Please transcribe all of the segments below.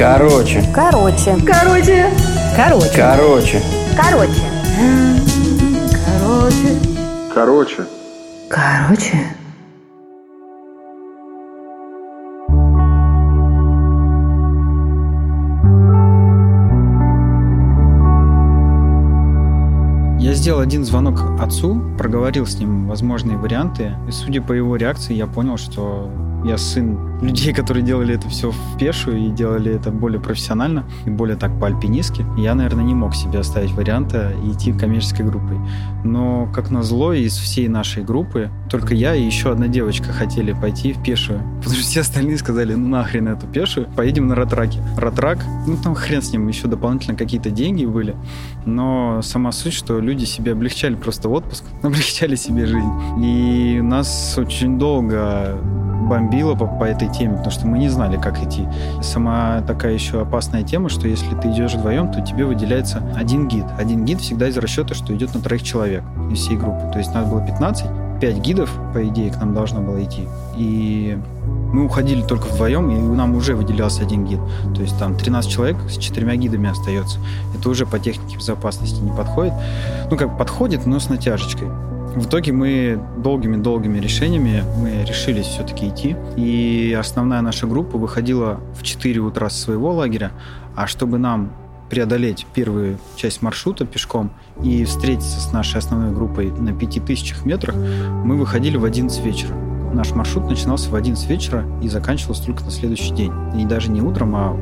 Короче. Короче. Короче. Короче. Короче. Короче. Короче. Короче. Короче. Я сделал один звонок отцу, проговорил с ним возможные варианты, и судя по его реакции, я понял, что я сын людей, которые делали это все в пешую и делали это более профессионально и более так по-альпинистски. Я, наверное, не мог себе оставить варианта идти коммерческой группой. Но, как назло, из всей нашей группы только я и еще одна девочка хотели пойти в пешую. Потому что все остальные сказали, ну нахрен эту пешую, поедем на ратраке. Ратрак, ну там хрен с ним, еще дополнительно какие-то деньги были. Но сама суть, что люди себе облегчали просто отпуск, облегчали себе жизнь. И нас очень долго бомбило по, по этой теме, потому что мы не знали, как идти. Сама такая еще опасная тема, что если ты идешь вдвоем, то тебе выделяется один гид. Один гид всегда из расчета, что идет на троих человек из всей группы. То есть нас было 15, 5 гидов, по идее, к нам должно было идти. И мы уходили только вдвоем, и нам уже выделялся один гид. То есть там 13 человек с четырьмя гидами остается. Это уже по технике безопасности не подходит. Ну, как подходит, но с натяжечкой. В итоге мы долгими-долгими решениями мы решились все-таки идти. И основная наша группа выходила в 4 утра с своего лагеря, а чтобы нам преодолеть первую часть маршрута пешком и встретиться с нашей основной группой на 5000 метрах, мы выходили в 11 вечера. Наш маршрут начинался в 11 вечера и заканчивался только на следующий день. И даже не утром, а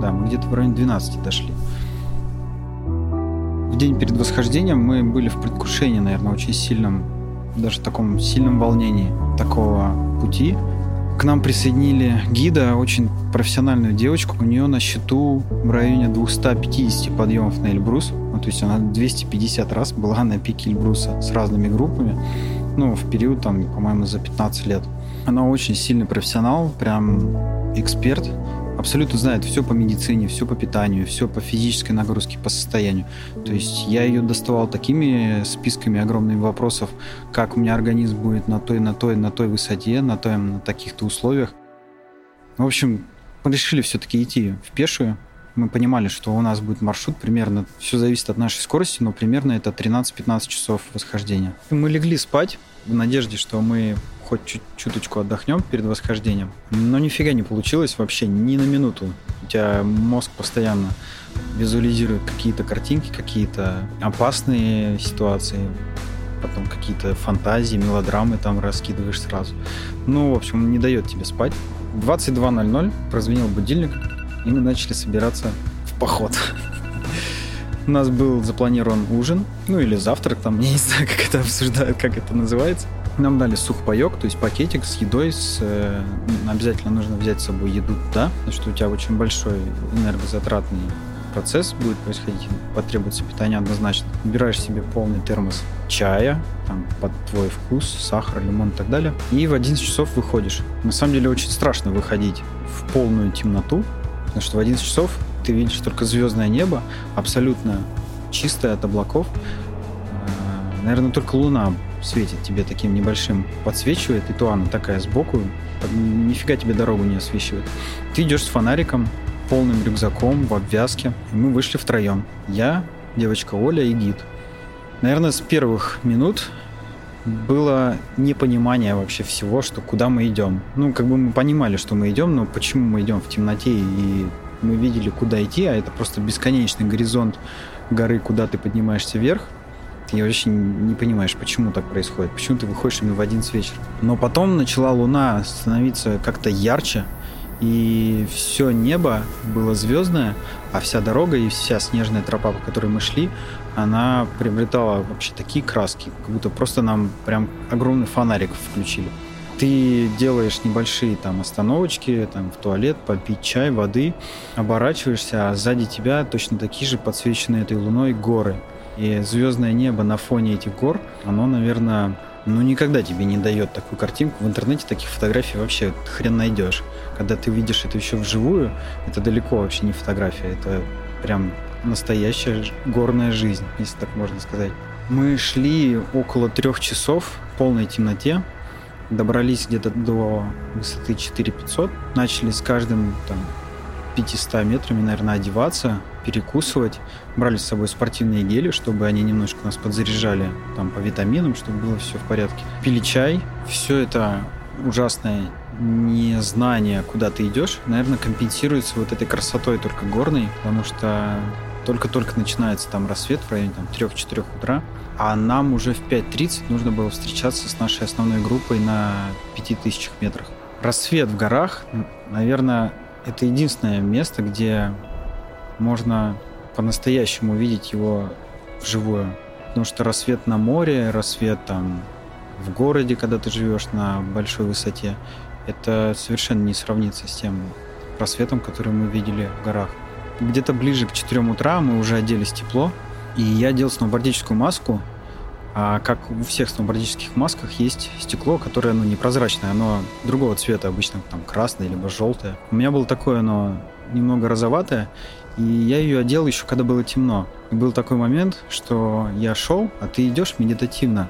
да, мы где-то в районе 12 дошли. В день перед восхождением мы были в предвкушении, наверное, очень сильном, даже таком сильном волнении такого пути. К нам присоединили гида, очень профессиональную девочку. У нее на счету в районе 250 подъемов на Эльбрус. Ну, то есть она 250 раз была на пике Эльбруса с разными группами. Ну, в период, там, по-моему, за 15 лет. Она очень сильный профессионал, прям эксперт абсолютно знает все по медицине, все по питанию, все по физической нагрузке, по состоянию. То есть я ее доставал такими списками огромными вопросов, как у меня организм будет на той, на той, на той высоте, на, той, на таких-то условиях. В общем, решили все-таки идти в пешую. Мы понимали, что у нас будет маршрут примерно, все зависит от нашей скорости, но примерно это 13-15 часов восхождения. Мы легли спать в надежде, что мы хоть чуть чуточку отдохнем перед восхождением. Но нифига не получилось вообще ни на минуту. У тебя мозг постоянно визуализирует какие-то картинки, какие-то опасные ситуации, потом какие-то фантазии, мелодрамы там раскидываешь сразу. Ну, в общем, не дает тебе спать. В 22.00 прозвенел будильник, и мы начали собираться в поход. У нас был запланирован ужин, ну или завтрак, там, я не знаю, как это обсуждают, как это называется. Нам дали сухпайок, то есть пакетик с едой. С, э, обязательно нужно взять с собой еду туда, потому что у тебя очень большой энергозатратный процесс будет происходить, потребуется питание однозначно. Убираешь себе полный термос чая, там, под твой вкус, сахар, лимон и так далее. И в 11 часов выходишь. На самом деле очень страшно выходить в полную темноту, потому что в 11 часов ты видишь только звездное небо, абсолютно чистое от облаков. Э, наверное, только луна светит тебе таким небольшим, подсвечивает, и то она такая сбоку, нифига тебе дорогу не освещивает. Ты идешь с фонариком, полным рюкзаком, в обвязке. И мы вышли втроем. Я, девочка Оля и гид. Наверное, с первых минут было непонимание вообще всего, что куда мы идем. Ну, как бы мы понимали, что мы идем, но почему мы идем в темноте и мы видели, куда идти, а это просто бесконечный горизонт горы, куда ты поднимаешься вверх. Ты вообще не понимаешь, почему так происходит, почему ты выходишь именно в 11 вечера. Но потом начала луна становиться как-то ярче, и все небо было звездное, а вся дорога и вся снежная тропа, по которой мы шли, она приобретала вообще такие краски, как будто просто нам прям огромный фонарик включили. Ты делаешь небольшие там остановочки, там в туалет, попить чай, воды, оборачиваешься, а сзади тебя точно такие же подсвеченные этой луной горы. И звездное небо на фоне этих гор, оно, наверное, ну, никогда тебе не дает такую картинку. В интернете таких фотографий вообще хрен найдешь. Когда ты видишь это еще вживую, это далеко вообще не фотография, это прям настоящая горная жизнь, если так можно сказать. Мы шли около трех часов в полной темноте, добрались где-то до высоты 4500, начали с каждым там 500 метрами, наверное, одеваться, перекусывать. Брали с собой спортивные гели, чтобы они немножко нас подзаряжали там по витаминам, чтобы было все в порядке. Пили чай. Все это ужасное незнание, куда ты идешь, наверное, компенсируется вот этой красотой только горной, потому что только-только начинается там рассвет в районе там, 3-4 утра, а нам уже в 5.30 нужно было встречаться с нашей основной группой на 5000 метрах. Рассвет в горах, наверное, это единственное место, где можно по-настоящему увидеть его вживую. Потому что рассвет на море, рассвет там в городе, когда ты живешь на большой высоте, это совершенно не сравнится с тем рассветом, который мы видели в горах. Где-то ближе к 4 утра мы уже оделись тепло, и я делал сноубордическую маску, а как у всех сноубордических масках есть стекло, которое ну, непрозрачное, оно другого цвета, обычно там красное либо желтое. У меня было такое, оно немного розоватое, и я ее одел еще когда было темно. И был такой момент, что я шел, а ты идешь медитативно,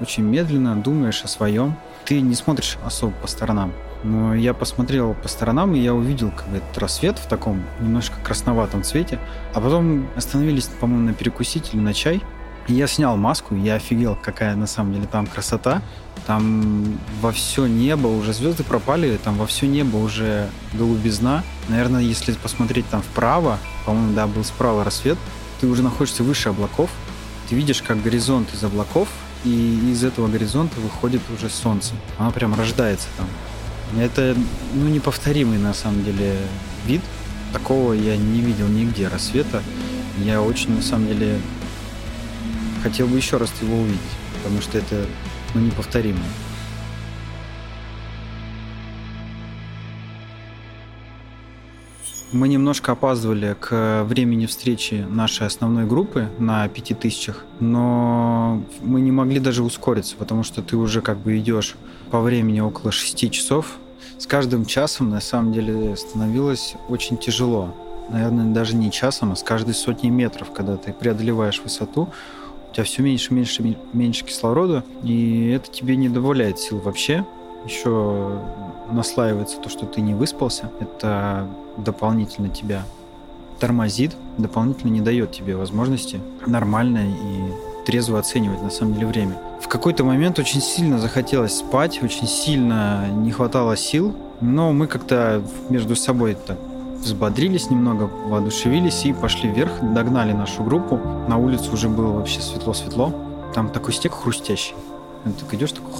очень медленно, думаешь о своем. Ты не смотришь особо по сторонам. Но я посмотрел по сторонам, и я увидел как бы, этот рассвет в таком немножко красноватом цвете. А потом остановились, по-моему, на перекусить или на чай. И я снял маску, и я офигел, какая на самом деле там красота. Там во все небо уже звезды пропали, там во все небо уже голубизна. Наверное, если посмотреть там вправо, по-моему, да, был справа рассвет, ты уже находишься выше облаков, ты видишь, как горизонт из облаков, и из этого горизонта выходит уже солнце. Оно прям рождается там. Это ну, неповторимый на самом деле вид. Такого я не видел нигде рассвета. Я очень на самом деле хотел бы еще раз его увидеть, потому что это ну, неповторимо. Мы немножко опаздывали к времени встречи нашей основной группы на пяти тысячах, но мы не могли даже ускориться, потому что ты уже как бы идешь по времени около шести часов. С каждым часом на самом деле становилось очень тяжело. Наверное, даже не часом, а с каждой сотней метров, когда ты преодолеваешь высоту, у тебя все меньше, меньше, меньше кислорода, и это тебе не добавляет сил вообще. Еще наслаивается то, что ты не выспался. Это дополнительно тебя тормозит, дополнительно не дает тебе возможности нормально и трезво оценивать на самом деле время. В какой-то момент очень сильно захотелось спать, очень сильно не хватало сил, но мы как-то между собой так взбодрились немного, воодушевились и пошли вверх, догнали нашу группу. На улице уже было вообще светло-светло. Там такой снег хрустящий. Ты так идешь, такой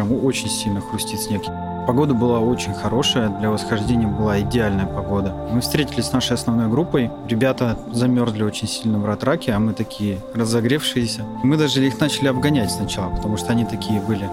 Прям очень сильно хрустит снег. Погода была очень хорошая, для восхождения была идеальная погода. Мы встретились с нашей основной группой. Ребята замерзли очень сильно в ратраке, а мы такие разогревшиеся. Мы даже их начали обгонять сначала, потому что они такие были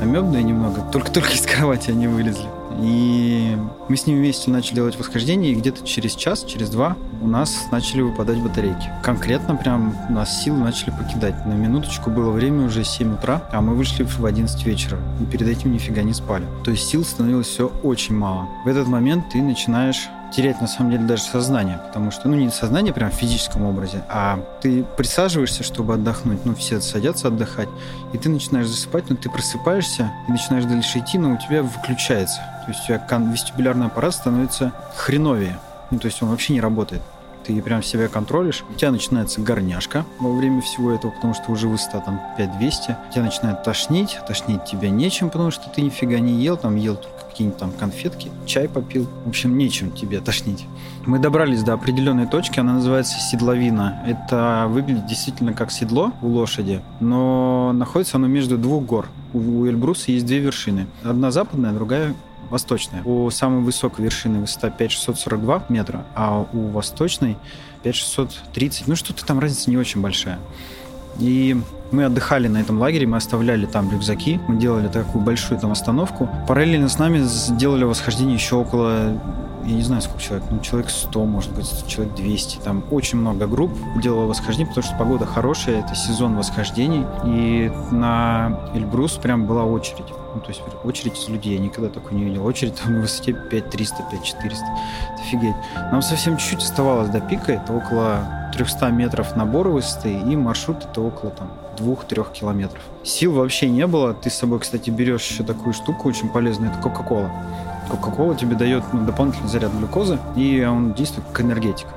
амебные немного. Только-только из кровати они вылезли. И мы с ними вместе начали делать восхождение, и где-то через час, через два у нас начали выпадать батарейки. Конкретно прям у нас силы начали покидать. На минуточку было время уже 7 утра, а мы вышли в 11 вечера. И перед этим нифига не спали. То есть сил становилось все очень мало. В этот момент ты начинаешь терять на самом деле даже сознание, потому что, ну, не сознание прям в физическом образе, а ты присаживаешься, чтобы отдохнуть, ну, все садятся отдыхать, и ты начинаешь засыпать, но ты просыпаешься и начинаешь дальше идти, но у тебя выключается. То есть у тебя вестибулярный аппарат становится хреновее, ну, то есть он вообще не работает ты прям себя контролишь, у тебя начинается горняшка во время всего этого, потому что уже высота там 5200, тебя начинает тошнить, тошнить тебя нечем, потому что ты нифига не ел, там ел только какие-нибудь там конфетки, чай попил, в общем, нечем тебе тошнить. Мы добрались до определенной точки, она называется седловина. Это выглядит действительно как седло у лошади, но находится оно между двух гор. У Эльбруса есть две вершины. Одна западная, другая восточная. У самой высокой вершины высота 5642 метра, а у восточной 5630. Ну, что-то там разница не очень большая. И мы отдыхали на этом лагере, мы оставляли там рюкзаки, мы делали такую большую там остановку. Параллельно с нами сделали восхождение еще около я не знаю, сколько человек, ну, человек 100, может быть, человек 200. Там очень много групп делало восхождение, потому что погода хорошая, это сезон восхождений. И на Эльбрус прям была очередь. Ну, то есть очередь из людей, я никогда такой не видел. Очередь там на высоте 5300, 5400. Это офигеть. Нам совсем чуть-чуть оставалось до пика, это около 300 метров набора высоты, и маршрут это около там 2-3 километров. Сил вообще не было. Ты с собой, кстати, берешь еще такую штуку очень полезную, это Кока-Кола. Кока-кола тебе дает ну, дополнительный заряд глюкозы, и он действует как энергетик.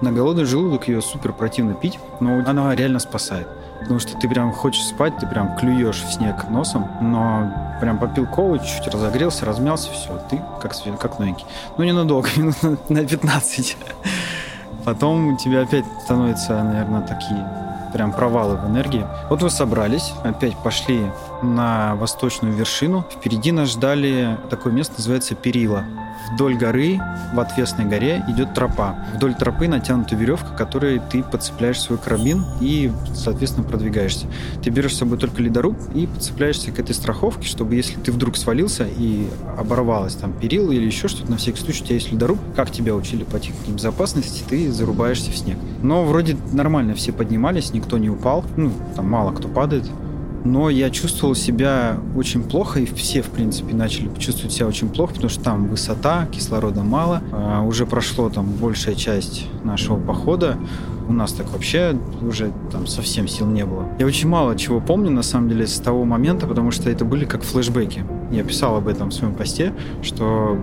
На голодный желудок ее супер противно пить, но она реально спасает. Потому что ты прям хочешь спать, ты прям клюешь в снег носом, но прям попил колу, чуть-чуть разогрелся, размялся, все, ты как, как новенький. Ну, ненадолго, минут на, на 15. Потом у тебя опять становятся, наверное, такие прям провалы в энергии. Вот вы собрались, опять пошли на восточную вершину. Впереди нас ждали такое место, называется Перила. Вдоль горы, в отвесной горе, идет тропа. Вдоль тропы натянута веревка, которой ты подцепляешь свой карабин и, соответственно, продвигаешься. Ты берешь с собой только ледоруб и подцепляешься к этой страховке, чтобы если ты вдруг свалился и оборвалась там перила или еще что-то, на всякий случай у тебя есть ледоруб, как тебя учили по технике безопасности, ты зарубаешься в снег. Но вроде нормально все поднимались, никто не упал, ну, там мало кто падает, но я чувствовал себя очень плохо, и все, в принципе, начали чувствовать себя очень плохо, потому что там высота, кислорода мало, а уже прошло там большая часть нашего похода, у нас так вообще уже там совсем сил не было. Я очень мало чего помню, на самом деле, с того момента, потому что это были как флешбеки. Я писал об этом в своем посте, что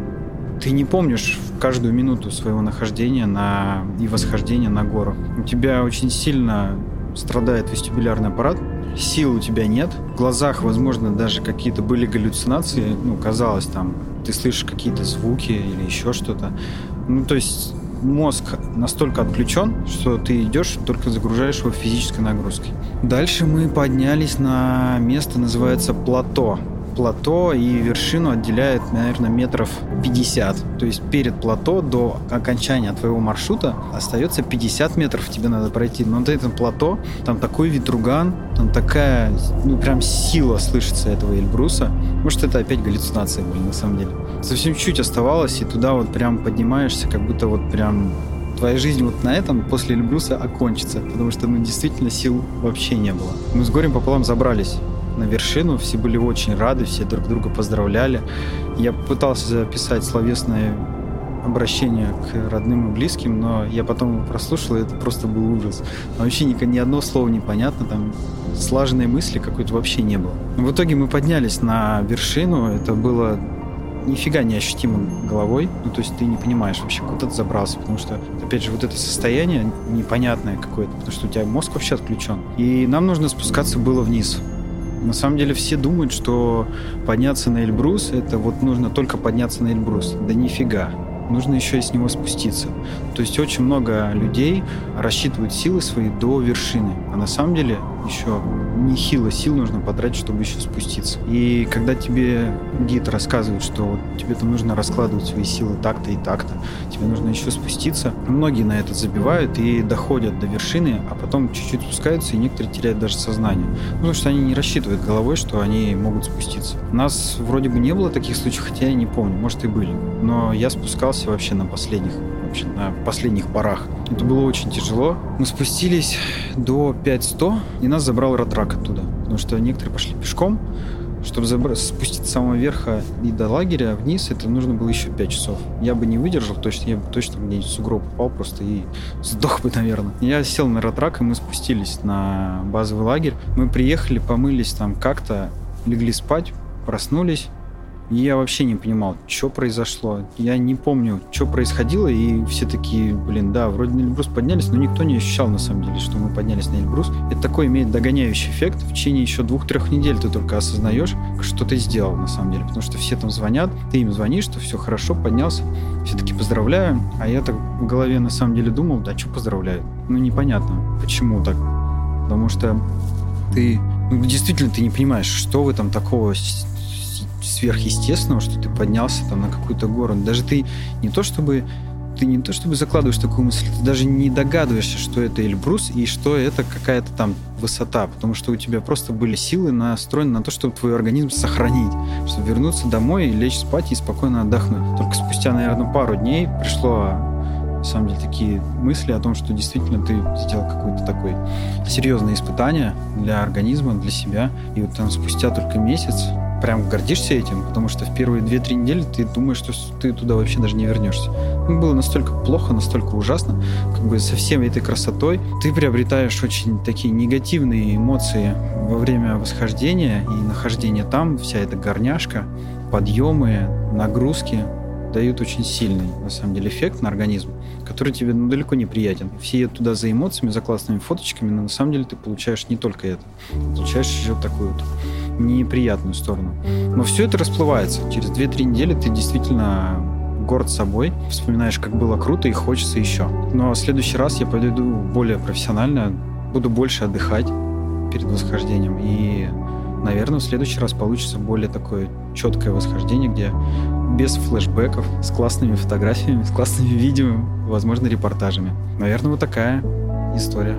ты не помнишь каждую минуту своего нахождения на... и восхождения на гору. У тебя очень сильно страдает вестибулярный аппарат, сил у тебя нет, в глазах, возможно, даже какие-то были галлюцинации, ну, казалось, там, ты слышишь какие-то звуки или еще что-то. Ну, то есть мозг настолько отключен, что ты идешь, только загружаешь его физической нагрузкой. Дальше мы поднялись на место, называется плато плато и вершину отделяет, наверное, метров 50. То есть перед плато до окончания твоего маршрута остается 50 метров тебе надо пройти. Но на этом плато там такой ветруган, там такая, ну, прям сила слышится этого Эльбруса. Может, это опять галлюцинации были, на самом деле. Совсем чуть оставалось, и туда вот прям поднимаешься, как будто вот прям твоя жизнь вот на этом после Эльбруса окончится, потому что, ну, действительно сил вообще не было. Мы с горем пополам забрались на вершину, все были очень рады, все друг друга поздравляли. Я пытался записать словесное обращение к родным и близким, но я потом прослушал, и это просто был ужас. Вообще ни, ни одно слово непонятно, там слаженной мысли какой-то вообще не было. В итоге мы поднялись на вершину, это было нифига не ощутимо головой, ну то есть ты не понимаешь вообще, куда ты забрался, потому что, опять же, вот это состояние непонятное какое-то, потому что у тебя мозг вообще отключен. И нам нужно спускаться было вниз. На самом деле все думают, что подняться на Эльбрус, это вот нужно только подняться на Эльбрус. Да нифига нужно еще и с него спуститься. То есть очень много людей рассчитывают силы свои до вершины, а на самом деле еще нехило сил нужно потратить, чтобы еще спуститься. И когда тебе гид рассказывает, что вот тебе там нужно раскладывать свои силы так-то и так-то, тебе нужно еще спуститься, многие на это забивают и доходят до вершины, а потом чуть-чуть спускаются, и некоторые теряют даже сознание. Потому что они не рассчитывают головой, что они могут спуститься. У нас вроде бы не было таких случаев, хотя я не помню, может и были. Но я спускался вообще на последних вообще на последних порах. Это было очень тяжело. Мы спустились до 5100, и нас забрал ратрак оттуда. Потому что некоторые пошли пешком, чтобы забрать, спуститься с самого верха и до лагеря вниз, это нужно было еще 5 часов. Я бы не выдержал, точно, я бы точно где-нибудь в сугроб попал просто и сдох бы, наверное. Я сел на ратрак, и мы спустились на базовый лагерь. Мы приехали, помылись там как-то, легли спать, проснулись, я вообще не понимал, что произошло. Я не помню, что происходило, и все такие, блин, да, вроде на Эльбрус поднялись, но никто не ощущал, на самом деле, что мы поднялись на Эльбрус. Это такой имеет догоняющий эффект. В течение еще двух-трех недель ты только осознаешь, что ты сделал, на самом деле. Потому что все там звонят, ты им звонишь, что все хорошо, поднялся. Все таки поздравляю. А я так в голове, на самом деле, думал, да, что поздравляю? Ну, непонятно, почему так. Потому что ты ну, действительно ты не понимаешь, что в этом такого сверхъестественного, что ты поднялся там на какую-то гору. Даже ты не то чтобы ты не то чтобы закладываешь такую мысль, ты даже не догадываешься, что это Эльбрус и что это какая-то там высота, потому что у тебя просто были силы настроены на то, чтобы твой организм сохранить, чтобы вернуться домой лечь спать и спокойно отдохнуть. Только спустя, наверное, пару дней пришло на самом деле такие мысли о том, что действительно ты сделал какое-то такое серьезное испытание для организма, для себя. И вот там спустя только месяц прям гордишься этим, потому что в первые 2-3 недели ты думаешь, что ты туда вообще даже не вернешься. Ну, было настолько плохо, настолько ужасно, как бы со всей этой красотой ты приобретаешь очень такие негативные эмоции во время восхождения и нахождения там, вся эта горняшка, подъемы, нагрузки, дают очень сильный, на самом деле, эффект на организм, который тебе ну, далеко не приятен. Все едут туда за эмоциями, за классными фоточками, но на самом деле ты получаешь не только это. Получаешь еще такую вот неприятную сторону. Но все это расплывается. Через 2-3 недели ты действительно горд собой, вспоминаешь, как было круто и хочется еще. Но в следующий раз я пойду более профессионально, буду больше отдыхать перед восхождением. И, наверное, в следующий раз получится более такое четкое восхождение, где без флешбеков, с классными фотографиями, с классными видео, возможно, репортажами. Наверное, вот такая история.